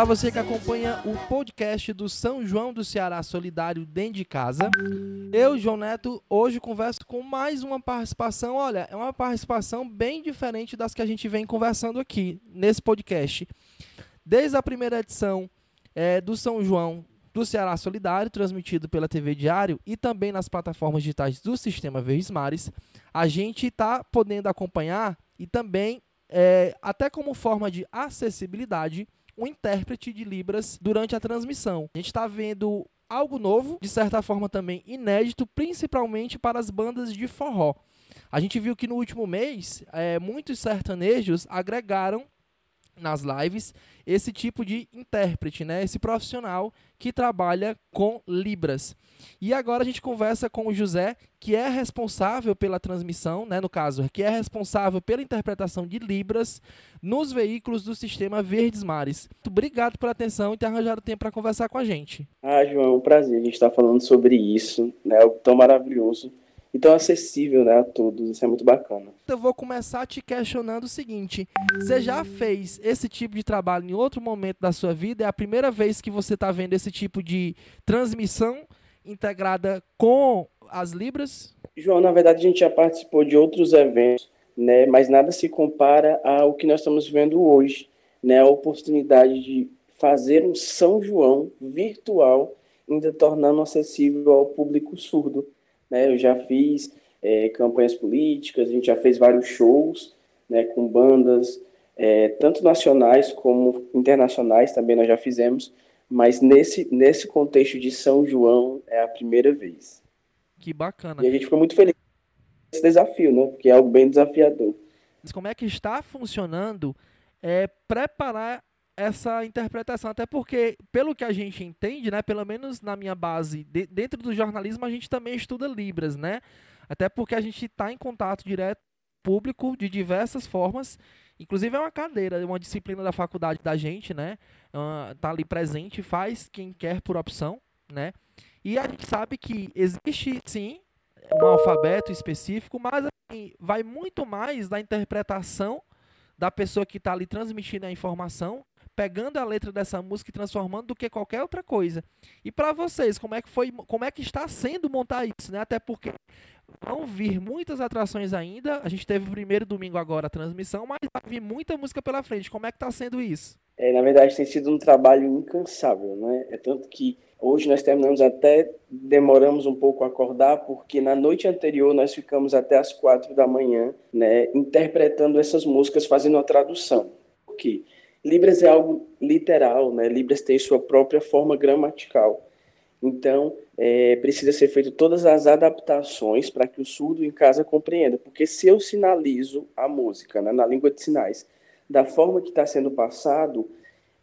Olá, você que acompanha o podcast do São João do Ceará Solidário dentro de casa. Eu, João Neto, hoje converso com mais uma participação. Olha, é uma participação bem diferente das que a gente vem conversando aqui nesse podcast. Desde a primeira edição é, do São João do Ceará Solidário, transmitido pela TV Diário e também nas plataformas digitais do Sistema Verdes Mares, a gente está podendo acompanhar e também, é, até como forma de acessibilidade, um intérprete de Libras durante a transmissão. A gente está vendo algo novo, de certa forma também inédito, principalmente para as bandas de forró. A gente viu que no último mês, é, muitos sertanejos agregaram nas lives esse tipo de intérprete, né? Esse profissional que trabalha com libras. E agora a gente conversa com o José, que é responsável pela transmissão, né, no caso, que é responsável pela interpretação de libras nos veículos do sistema Verdes Mares. Muito obrigado pela atenção e ter arranjado tempo para conversar com a gente. Ah, João, é um prazer a gente estar falando sobre isso, né? Algo tão maravilhoso e tão acessível né, a todos. Isso é muito bacana. Eu vou começar te questionando o seguinte: você já fez esse tipo de trabalho em outro momento da sua vida? É a primeira vez que você está vendo esse tipo de transmissão integrada com as Libras? João, na verdade a gente já participou de outros eventos, né, mas nada se compara ao que nós estamos vendo hoje, né, a oportunidade de fazer um São João virtual, ainda tornando acessível ao público surdo. Né? Eu já fiz é, campanhas políticas, a gente já fez vários shows né, com bandas, é, tanto nacionais como internacionais também nós já fizemos, mas nesse, nesse contexto de São João é a primeira vez. Que bacana. E a gente ficou muito feliz com esse desafio, né? Porque é algo bem desafiador. Como é que está funcionando é, preparar essa interpretação, até porque, pelo que a gente entende, né, pelo menos na minha base, de, dentro do jornalismo, a gente também estuda Libras, né? Até porque a gente está em contato direto público de diversas formas. Inclusive é uma cadeira, uma disciplina da faculdade da gente, né? Uh, tá ali presente, faz quem quer por opção, né? E a gente sabe que existe sim um alfabeto específico, mas assim, vai muito mais da interpretação da pessoa que está ali transmitindo a informação pegando a letra dessa música e transformando do que qualquer outra coisa. E para vocês, como é que foi, como é que está sendo montar isso, né? Até porque vão vir muitas atrações ainda. A gente teve o primeiro domingo agora a transmissão, mas vai vir muita música pela frente. Como é que está sendo isso? É, na verdade, tem sido um trabalho incansável, né? É tanto que hoje nós terminamos até demoramos um pouco a acordar, porque na noite anterior nós ficamos até as quatro da manhã, né, interpretando essas músicas, fazendo a tradução. Por quê? Libras é algo literal, né? Libras tem sua própria forma gramatical. Então, é, precisa ser feito todas as adaptações para que o surdo em casa compreenda. Porque se eu sinalizo a música né, na língua de sinais da forma que está sendo passado,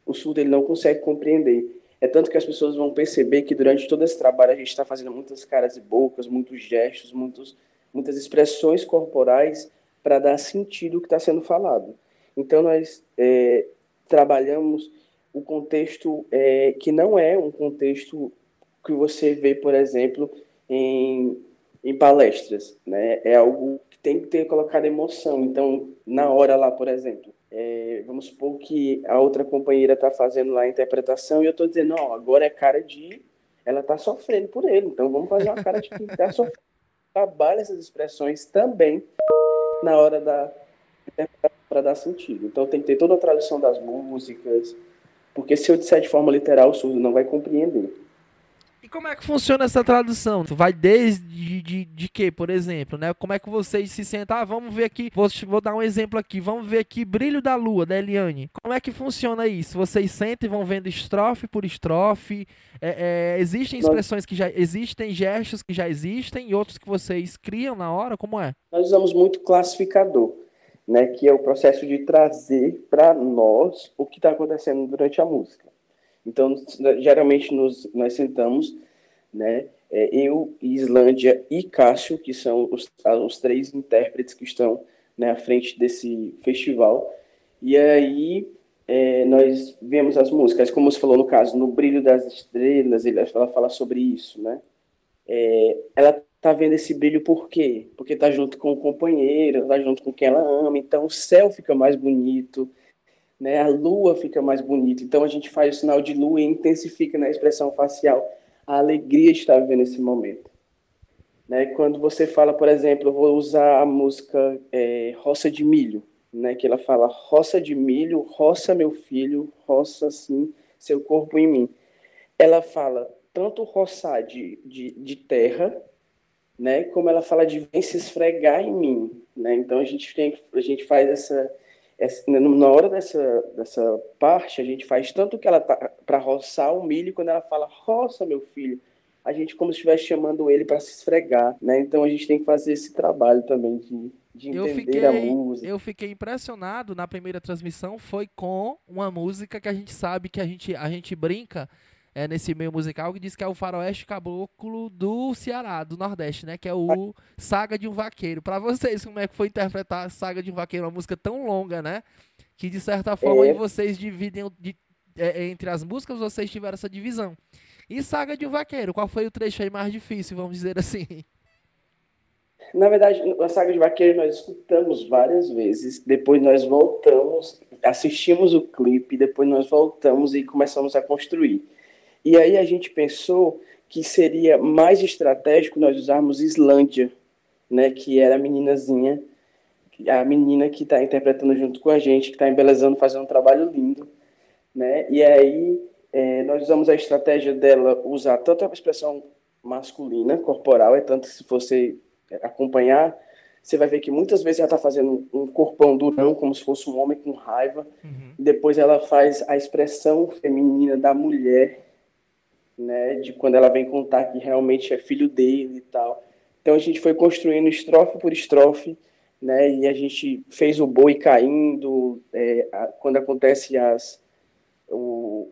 o surdo ele não consegue compreender. É tanto que as pessoas vão perceber que durante todo esse trabalho a gente está fazendo muitas caras e bocas, muitos gestos, muitos, muitas expressões corporais para dar sentido ao que está sendo falado. Então, nós é, trabalhamos o contexto é, que não é um contexto que você vê, por exemplo, em, em palestras, né? É algo que tem que ter colocado emoção. Então, na hora lá, por exemplo, é, vamos supor que a outra companheira está fazendo lá a interpretação e eu estou dizendo, não, agora é cara de... Ela está sofrendo por ele, então vamos fazer uma cara de quem está sofrendo. Trabalha essas expressões também na hora da para dar sentido. Então tem que ter toda a tradução das músicas, porque se eu disser de forma literal, o surdo não vai compreender. E como é que funciona essa tradução? Vai desde de, de, de que, por exemplo, né? Como é que vocês se sentem? Ah, vamos ver aqui, vou, vou dar um exemplo aqui, vamos ver aqui Brilho da Lua, da Eliane. Como é que funciona isso? Vocês sentem e vão vendo estrofe por estrofe? É, é, existem expressões que já existem, gestos que já existem e outros que vocês criam na hora? Como é? Nós usamos muito classificador né, que é o processo de trazer para nós o que está acontecendo durante a música. Então, geralmente nos, nós sentamos, né, é, eu, Islândia e Cássio, que são os, os três intérpretes que estão né, à frente desse festival, e aí é, nós vemos as músicas, como você falou no caso, no Brilho das Estrelas, ela fala sobre isso, né? É, ela tá vendo esse brilho por quê? Porque tá junto com o companheiro, tá junto com quem ela ama, então o céu fica mais bonito, né? A lua fica mais bonita. Então a gente faz o sinal de lua e intensifica na expressão facial a alegria de estar vivendo esse momento. Né? Quando você fala, por exemplo, eu vou usar a música é, Roça de Milho, né? que ela fala roça de milho, roça meu filho, roça assim seu corpo em mim. Ela fala tanto roçar de, de, de terra, né? como ela fala de vem se esfregar em mim. Né? Então a gente, tem, a gente faz essa, essa, na hora dessa, dessa parte, a gente faz tanto que ela tá para roçar o milho, quando ela fala roça meu filho, a gente como se estivesse chamando ele para se esfregar, né? Então a gente tem que fazer esse trabalho também de, de entender fiquei, a música. Eu fiquei impressionado na primeira transmissão, foi com uma música que a gente sabe que a gente, a gente brinca é, nesse meio musical que diz que é o faroeste caboclo do Ceará, do Nordeste, né? Que é o Saga de um Vaqueiro. Para vocês, como é que foi interpretar Saga de um Vaqueiro, uma música tão longa, né? Que de certa forma é. vocês dividem de, é, entre as músicas, vocês tiveram essa divisão. E Saga de um Vaqueiro, qual foi o trecho aí mais difícil, vamos dizer assim? Na verdade, a Saga de Vaqueiro nós escutamos várias vezes, depois nós voltamos, assistimos o clipe, depois nós voltamos e começamos a construir. E aí a gente pensou que seria mais estratégico nós usarmos Islândia, né, que era a meninazinha, a menina que está interpretando junto com a gente, que está embelezando, fazendo um trabalho lindo, né? E aí é, nós usamos a estratégia dela usar tanto a expressão masculina, corporal, é tanto se você acompanhar, você vai ver que muitas vezes ela está fazendo um corpão durão, como se fosse um homem com raiva, uhum. depois ela faz a expressão feminina da mulher, né, de quando ela vem contar que realmente é filho dele e tal. Então a gente foi construindo estrofe por estrofe, né, e a gente fez o boi caindo, é, a, quando acontece as, o,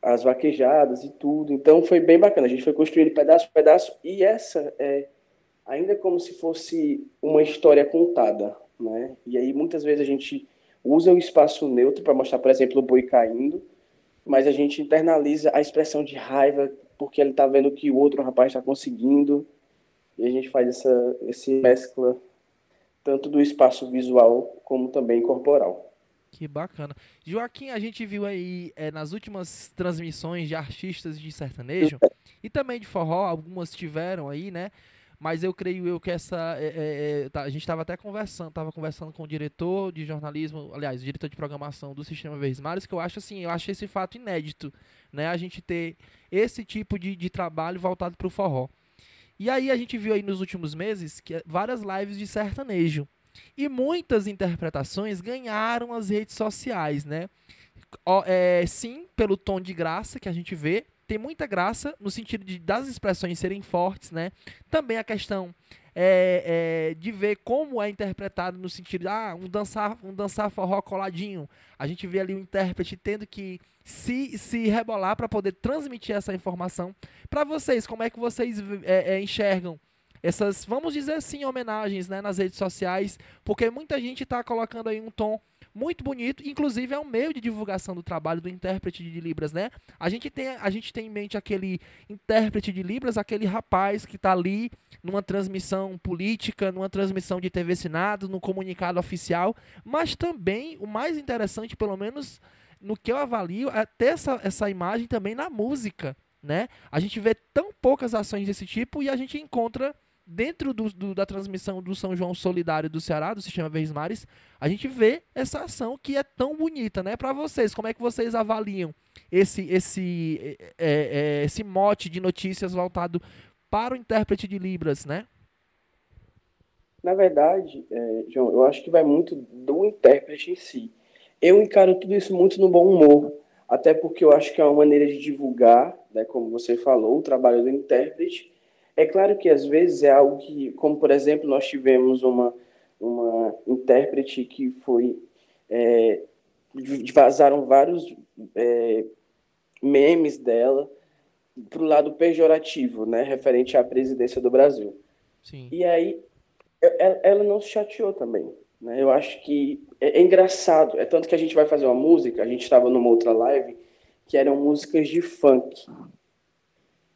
as vaquejadas e tudo. Então foi bem bacana. A gente foi construindo pedaço por pedaço e essa é ainda como se fosse uma história contada, né? E aí muitas vezes a gente usa o espaço neutro para mostrar, por exemplo, o boi caindo, mas a gente internaliza a expressão de raiva porque ele está vendo que o outro rapaz está conseguindo e a gente faz essa esse mescla tanto do espaço visual como também corporal. Que bacana. Joaquim, a gente viu aí é, nas últimas transmissões de artistas de sertanejo e também de forró, algumas tiveram aí, né? Mas eu creio eu que essa. É, é, tá, a gente estava até conversando, estava conversando com o diretor de jornalismo, aliás, o diretor de programação do Sistema Verdes que eu acho assim, eu acho esse fato inédito, né? A gente ter esse tipo de, de trabalho voltado para o forró. E aí a gente viu aí nos últimos meses que várias lives de sertanejo. E muitas interpretações ganharam as redes sociais, né? É, sim, pelo tom de graça que a gente vê, tem muita graça no sentido de das expressões serem fortes, né? Também a questão é, é, de ver como é interpretado no sentido de ah, um dançar, um dançar forró coladinho. A gente vê ali o intérprete tendo que se, se rebolar para poder transmitir essa informação para vocês. Como é que vocês é, é enxergam essas, vamos dizer assim, homenagens né, nas redes sociais, porque muita gente está colocando aí um tom muito bonito, inclusive é um meio de divulgação do trabalho do intérprete de Libras, né? A gente tem, a gente tem em mente aquele intérprete de Libras, aquele rapaz que está ali numa transmissão política, numa transmissão de TV Senado, no comunicado oficial, mas também o mais interessante, pelo menos no que eu avalio, é ter essa, essa imagem também na música, né? A gente vê tão poucas ações desse tipo e a gente encontra dentro do, do, da transmissão do São João Solidário do Ceará, do Sistema Verdes Mares, a gente vê essa ação que é tão bonita, né? Para vocês, como é que vocês avaliam esse esse é, é, esse mote de notícias voltado para o intérprete de Libras, né? Na verdade, é, João, eu acho que vai muito do intérprete em si. Eu encaro tudo isso muito no bom humor, até porque eu acho que é uma maneira de divulgar, né, como você falou, o trabalho do intérprete, é claro que às vezes é algo que, como por exemplo, nós tivemos uma, uma intérprete que foi. É, vazaram vários é, memes dela para o lado pejorativo, né, referente à presidência do Brasil. Sim. E aí ela, ela não se chateou também. Né? Eu acho que é, é, engraçado. É tanto que a gente vai fazer uma música. A gente estava numa outra live que eram músicas de funk.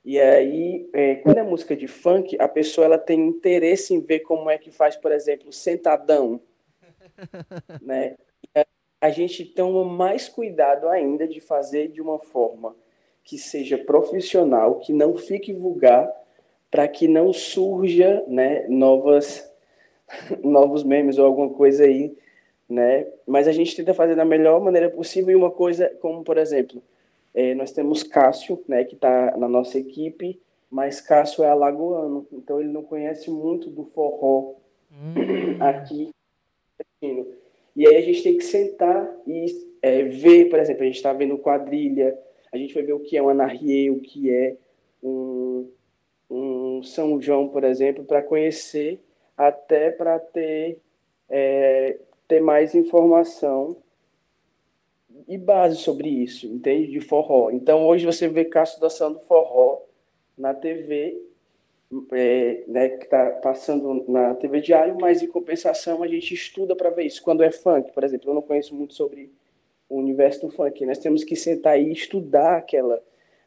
E aí, é, quando é música de funk, a pessoa ela tem interesse em ver como é que faz, por exemplo, sentadão, né? a gente toma mais cuidado ainda de fazer de uma forma que seja profissional, que não fique vulgar, para que não surja né, novas, novos memes ou alguma coisa aí, né? Mas a gente tenta fazer da melhor maneira possível e uma coisa como, por exemplo, é, nós temos Cássio, né, que está na nossa equipe, mas Cássio é alagoano, então ele não conhece muito do forró hum. aqui. E aí a gente tem que sentar e é, ver, por exemplo, a gente está vendo quadrilha, a gente vai ver o que é um anarrie, o que é um, um São João, por exemplo, para conhecer, até para ter, é, ter mais informação e base sobre isso, entende? De forró. Então hoje você vê Cássio dançando forró na TV, é, né, que está passando na TV diário, mas em compensação a gente estuda para ver isso. Quando é funk, por exemplo, eu não conheço muito sobre o universo do funk. Nós temos que sentar e estudar aquela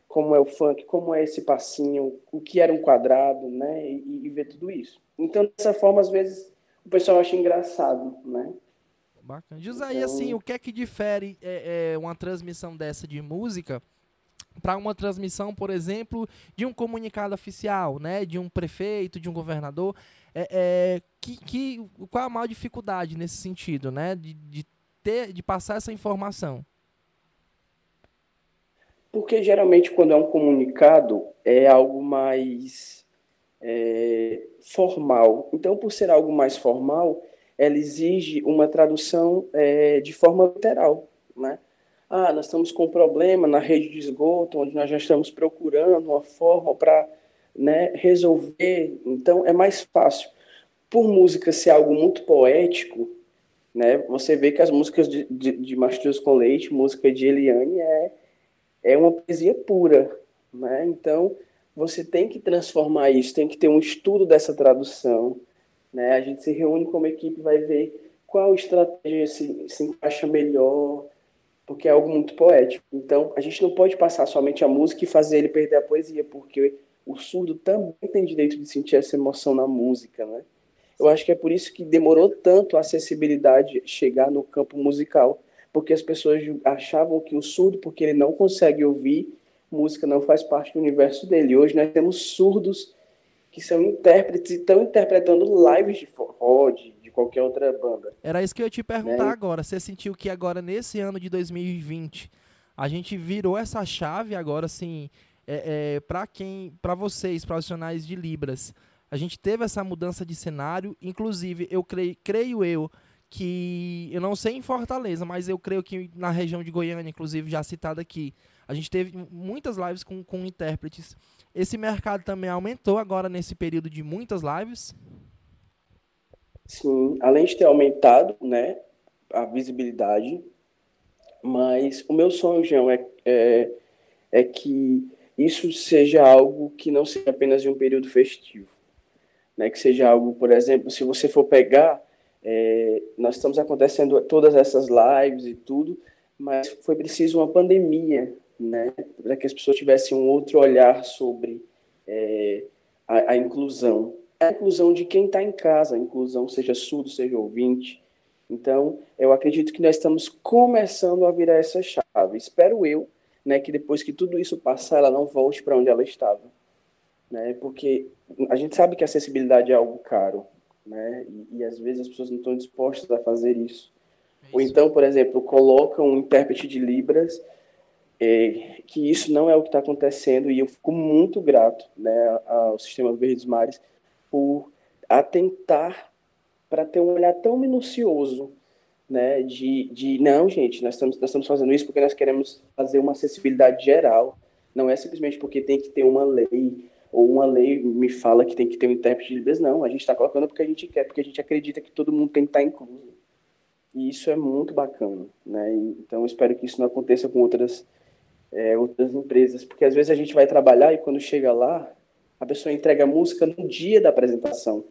como é o funk, como é esse passinho, o que era um quadrado, né, e, e ver tudo isso. Então dessa forma às vezes o pessoal acha engraçado, né? Bacana. José, então... assim, o que é que difere é, é uma transmissão dessa de música para uma transmissão, por exemplo, de um comunicado oficial, né, de um prefeito, de um governador, é, é, que, que, qual a maior dificuldade nesse sentido, né, de, de, ter, de passar essa informação? Porque geralmente quando é um comunicado é algo mais é, formal. Então, por ser algo mais formal, ela exige uma tradução é, de forma literal, né? Ah, nós estamos com um problema na rede de esgoto, onde nós já estamos procurando uma forma para né, resolver. Então, é mais fácil. Por música ser algo muito poético, né, você vê que as músicas de, de, de com Leite, música de Eliane, é, é uma poesia pura. Né? Então, você tem que transformar isso, tem que ter um estudo dessa tradução. Né? A gente se reúne como equipe, vai ver qual estratégia se, se encaixa melhor, porque é algo muito poético. Então, a gente não pode passar somente a música e fazer ele perder a poesia, porque o surdo também tem direito de sentir essa emoção na música, né? Eu acho que é por isso que demorou tanto a acessibilidade chegar no campo musical, porque as pessoas achavam que o surdo, porque ele não consegue ouvir, música não faz parte do universo dele. Hoje nós temos surdos que são intérpretes e estão interpretando lives de forró, de, de qualquer outra banda. Era isso que eu ia te perguntar né? agora. Você sentiu que agora, nesse ano de 2020, a gente virou essa chave agora, assim, é, é, para quem, para vocês, profissionais de Libras, a gente teve essa mudança de cenário, inclusive, eu creio, creio eu, que eu não sei em Fortaleza, mas eu creio que na região de Goiânia, inclusive já citado aqui, a gente teve muitas lives com, com intérpretes. Esse mercado também aumentou agora nesse período de muitas lives? Sim, além de ter aumentado, né, a visibilidade, mas o meu sonho, João, é, é, é que isso seja algo que não seja apenas de um período festivo, né, que seja algo, por exemplo, se você for pegar, é, nós estamos acontecendo todas essas lives e tudo, mas foi preciso uma pandemia, né, para que as pessoas tivessem um outro olhar sobre é, a, a inclusão, a inclusão de quem está em casa, a inclusão seja surdo, seja ouvinte. Então, eu acredito que nós estamos começando a virar essa chave. Espero eu, né, que depois que tudo isso passar, ela não volte para onde ela estava, né? Porque a gente sabe que a acessibilidade é algo caro, né? E, e às vezes as pessoas não estão dispostas a fazer isso. isso. Ou então, por exemplo, colocam um intérprete de libras é, que isso não é o que está acontecendo e eu fico muito grato né, ao Sistema Verdes Mares por atentar para ter um olhar tão minucioso, né, de, de não, gente, nós estamos, nós estamos fazendo isso porque nós queremos fazer uma acessibilidade geral, não é simplesmente porque tem que ter uma lei, ou uma lei me fala que tem que ter um intérprete de Libras, não, a gente está colocando porque a gente quer, porque a gente acredita que todo mundo tem que estar tá incluso. E isso é muito bacana, né, então espero que isso não aconteça com outras, é, outras empresas, porque às vezes a gente vai trabalhar e quando chega lá, a pessoa entrega a música no dia da apresentação.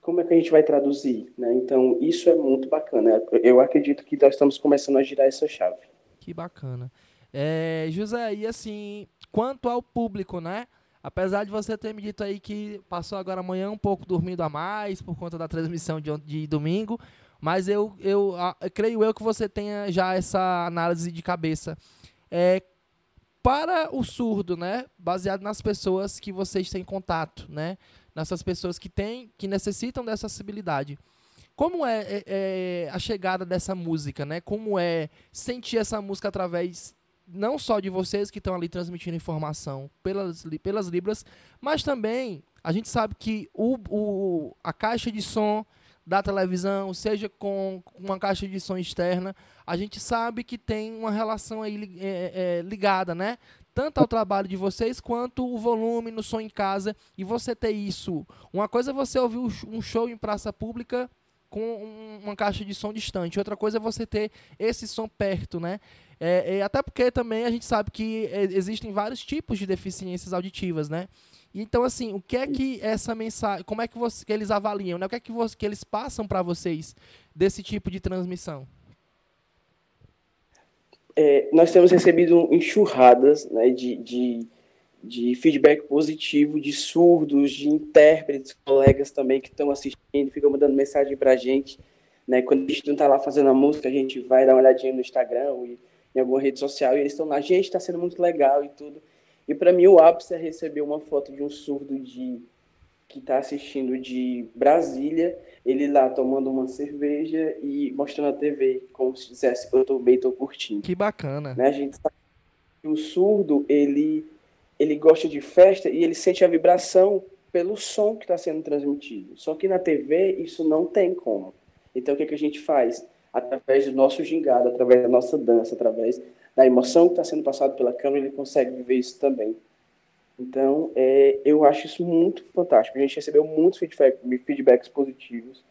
Como é que a gente vai traduzir? Né? Então, isso é muito bacana. Eu acredito que nós estamos começando a girar essa chave. Que bacana. É, José, e assim, quanto ao público, né? Apesar de você ter me dito aí que passou agora amanhã um pouco dormindo a mais por conta da transmissão de, de domingo, mas eu, eu, eu creio eu que você tenha já essa análise de cabeça. É, para o surdo, né, baseado nas pessoas que vocês têm contato, né, nessas pessoas que têm, que necessitam dessa acessibilidade. Como é, é, é, a chegada dessa música, né? Como é sentir essa música através não só de vocês que estão ali transmitindo informação pelas, pelas libras, mas também a gente sabe que o, o, a caixa de som da televisão, seja com uma caixa de som externa, a gente sabe que tem uma relação aí é, é, ligada, né? Tanto ao trabalho de vocês quanto o volume no som em casa e você ter isso. Uma coisa é você ouvir um show em praça pública com uma caixa de som distante. Outra coisa é você ter esse som perto, né? É, é, até porque também a gente sabe que é, existem vários tipos de deficiências auditivas, né? Então, assim, o que é que essa mensagem, como é que, você, que eles avaliam, né? O que é que, você, que eles passam para vocês desse tipo de transmissão? É, nós temos recebido enxurradas né, de, de de feedback positivo de surdos, de intérpretes, colegas também que estão assistindo, ficam mandando mensagem para a gente. Né? Quando a gente não está lá fazendo a música, a gente vai dar uma olhadinha no Instagram ou em alguma rede social e eles estão lá, gente, está sendo muito legal e tudo. E para mim o ápice é receber uma foto de um surdo de que está assistindo de Brasília, ele lá tomando uma cerveja e mostrando a TV, como se dissesse, eu estou bem, estou curtindo. Que bacana. Né? A gente sabe que o surdo, ele ele gosta de festa e ele sente a vibração pelo som que está sendo transmitido. Só que na TV isso não tem como. Então o que, que a gente faz? Através do nosso gingado, através da nossa dança, através da emoção que está sendo passada pela câmera, ele consegue viver isso também. Então, é, eu acho isso muito fantástico. A gente recebeu muitos feedback, feedbacks positivos.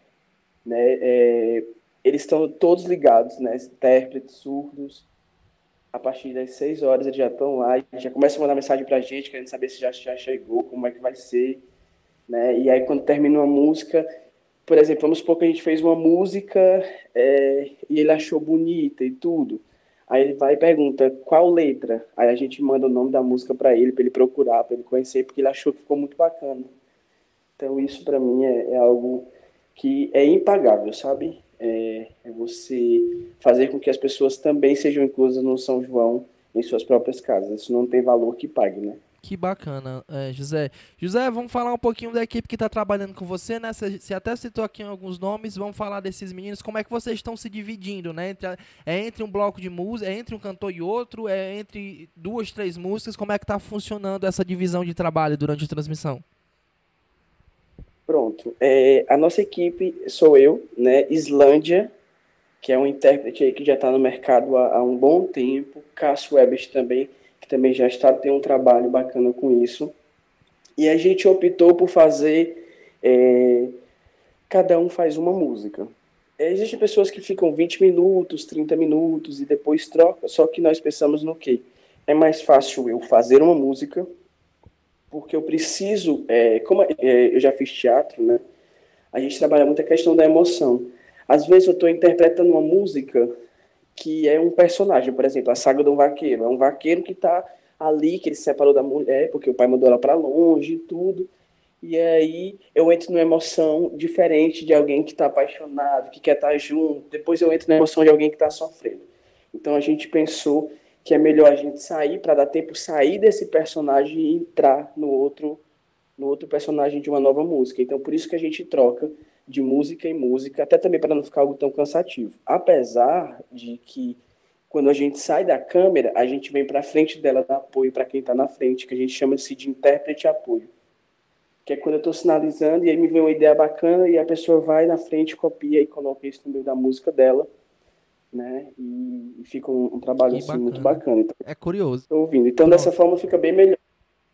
Né? É, eles estão todos ligados, né? intérpretes, surdos, a partir das 6 horas eles já estão lá já começam a mandar mensagem pra gente, querendo saber se já, já chegou, como é que vai ser, né? E aí quando termina uma música, por exemplo, vamos supor que a gente fez uma música é, e ele achou bonita e tudo. Aí ele vai e pergunta qual letra. Aí a gente manda o nome da música para ele, para ele procurar, para ele conhecer, porque ele achou que ficou muito bacana. Então isso para mim é, é algo que é impagável, sabe? é, é você fazer com que as pessoas também sejam inclusas no São João em suas próprias casas. Isso não tem valor que pague, né? Que bacana, é, José. José, vamos falar um pouquinho da equipe que está trabalhando com você, né? Você, até citou aqui alguns nomes, vamos falar desses meninos, como é que vocês estão se dividindo, né? Entre, é entre um bloco de música, é entre um cantor e outro, é entre duas, três músicas, como é que está funcionando essa divisão de trabalho durante a transmissão? Pronto. É, a nossa equipe sou eu, né? Islândia, que é um intérprete aí que já está no mercado há, há, um bom tempo. Cássio Webers também, também já está tem um trabalho bacana com isso. E a gente optou por fazer. É, cada um faz uma música. Existem pessoas que ficam 20 minutos, 30 minutos e depois troca, só que nós pensamos no quê? É mais fácil eu fazer uma música porque eu preciso, é, como é, eu já fiz teatro, né? A gente trabalha muito a questão da emoção. Às vezes eu estou interpretando uma música que é um personagem, por exemplo, a saga do vaqueiro. É um vaqueiro que está ali, que ele se separou da mulher, porque o pai mandou ela para longe e tudo. E aí eu entro numa emoção diferente de alguém que está apaixonado, que quer estar tá junto. Depois eu entro na emoção de alguém que está sofrendo. Então a gente pensou que é melhor a gente sair para dar tempo sair desse personagem e entrar no outro no outro personagem de uma nova música. Então por isso que a gente troca de música em música, até também para não ficar algo tão cansativo. Apesar de que quando a gente sai da câmera, a gente vem para frente dela dar apoio para quem está na frente, que a gente chama de intérprete apoio. Que é quando eu estou sinalizando e aí me vem uma ideia bacana e a pessoa vai na frente, copia e coloca isso no meio da música dela né? E, e fica um, um trabalho assim, bacana. muito bacana. Então, é curioso. Tô ouvindo. Então, Pronto. dessa forma, fica bem melhor.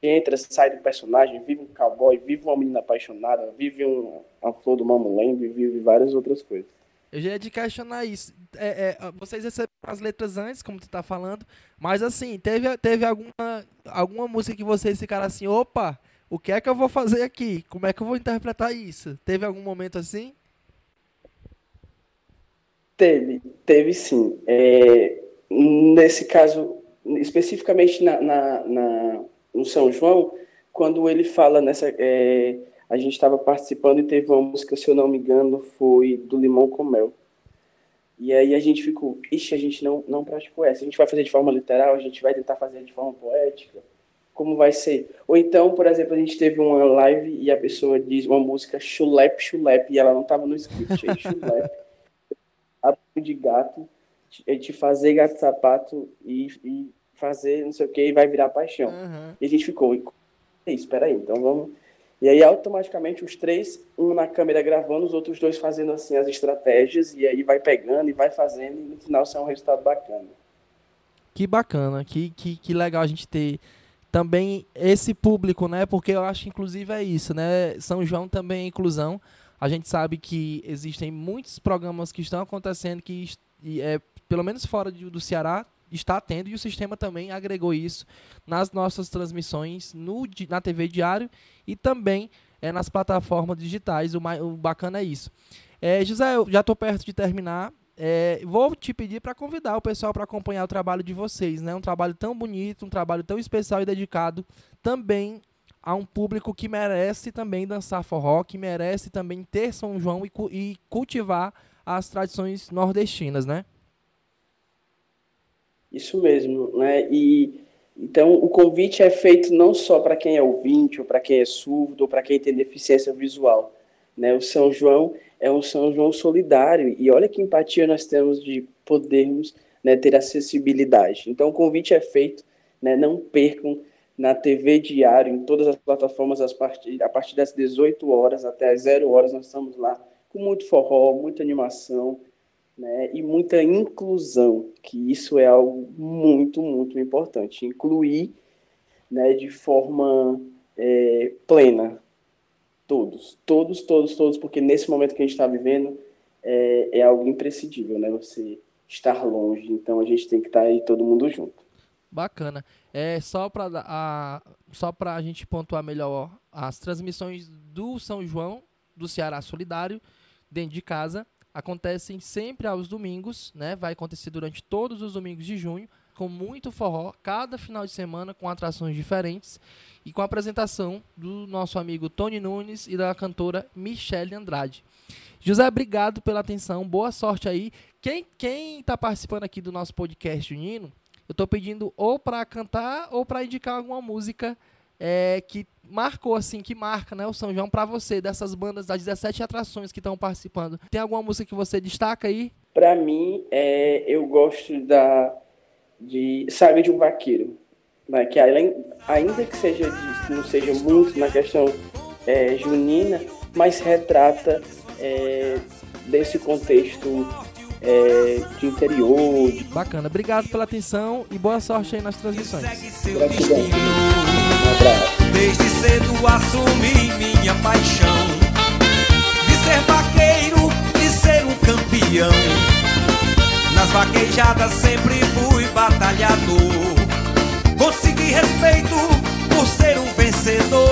Entra, sai do personagem, vive um cowboy, vive uma menina apaixonada, vive um, a flor do mamulengo e vive várias outras coisas. Eu já ia de questionar isso. É, é, vocês receberam as letras antes, como tu tá falando, mas assim, teve, teve alguma, alguma música que vocês ficaram assim, opa, o que é que eu vou fazer aqui? Como é que eu vou interpretar isso? Teve algum momento assim? Teve, teve sim. É, nesse caso, especificamente na, na, na, no São João, quando ele fala nessa. É, a gente estava participando e teve uma música, se eu não me engano, foi do Limão com Mel. E aí a gente ficou, ixi, a gente não, não praticou essa. A gente vai fazer de forma literal, a gente vai tentar fazer de forma poética. Como vai ser? Ou então, por exemplo, a gente teve uma live e a pessoa diz uma música chulep, chulep, e ela não estava no script. Aí, chulep, de gato, de fazer gato sapato e, e fazer não sei o que, e vai virar paixão. Uhum. E a gente ficou, espera aí, então vamos e aí, automaticamente, os três, um na câmera gravando, os outros dois fazendo assim as estratégias, e aí vai pegando e vai fazendo, e no final sai um resultado bacana. Que bacana, que, que, que legal a gente ter também esse público, né? Porque eu acho, inclusive, é isso, né? São João também é inclusão. A gente sabe que existem muitos programas que estão acontecendo que, é, pelo menos fora do Ceará, está tendo e o sistema também agregou isso nas nossas transmissões no, na TV Diário e também é, nas plataformas digitais. O, o bacana é isso. É, José, eu já estou perto de terminar. É, vou te pedir para convidar o pessoal para acompanhar o trabalho de vocês, né? Um trabalho tão bonito, um trabalho tão especial e dedicado também a um público que merece também dançar forró, que merece também ter São João e, e cultivar as tradições nordestinas, né? Isso mesmo, né? E então o convite é feito não só para quem é ouvinte, ou para quem é surdo, ou para quem tem deficiência visual, né? O São João é um São João solidário e olha que empatia nós temos de podermos né, ter acessibilidade. Então o convite é feito, né? Não percam na TV Diário, em todas as plataformas, a partir, das 18 horas até as 0 horas, nós estamos lá com muito forró, muita animação, né, e muita inclusão, que isso é algo muito, muito importante. Incluir né, de forma é, plena todos, todos, todos, todos, porque nesse momento que a gente está vivendo é, é, algo imprescindível, né? Você estar longe, então a gente tem que estar tá aí todo mundo junto. Bacana. É só para a só para a gente pontuar melhor as transmissões do São João do Ceará Solidário dentro de casa acontecem sempre aos domingos, né? Vai acontecer durante todos os domingos de junho, com muito forró, cada final de semana com atrações diferentes e com a apresentação do nosso amigo Tony Nunes e da cantora Michelle Andrade. José, obrigado pela atenção, boa sorte aí. Quem quem está participando aqui do nosso podcast junino, eu estou pedindo ou para cantar ou para indicar alguma música é, que marcou, assim, que marca, né, o São João para você, dessas bandas, das 17 atrações que estão participando? Tem alguma música que você destaca aí? Para mim, é, eu gosto da de Sabe de um Vaqueiro, né, que além, ainda que seja de, não seja muito na questão é, junina, mas retrata é, desse contexto é, de interior. De... Bacana, obrigado pela atenção e boa sorte aí nas transmissões. Gratidão. Desde cedo assumi minha paixão de ser vaqueiro, de ser um campeão. Nas vaquejadas sempre fui batalhador. Consegui respeito por ser um vencedor.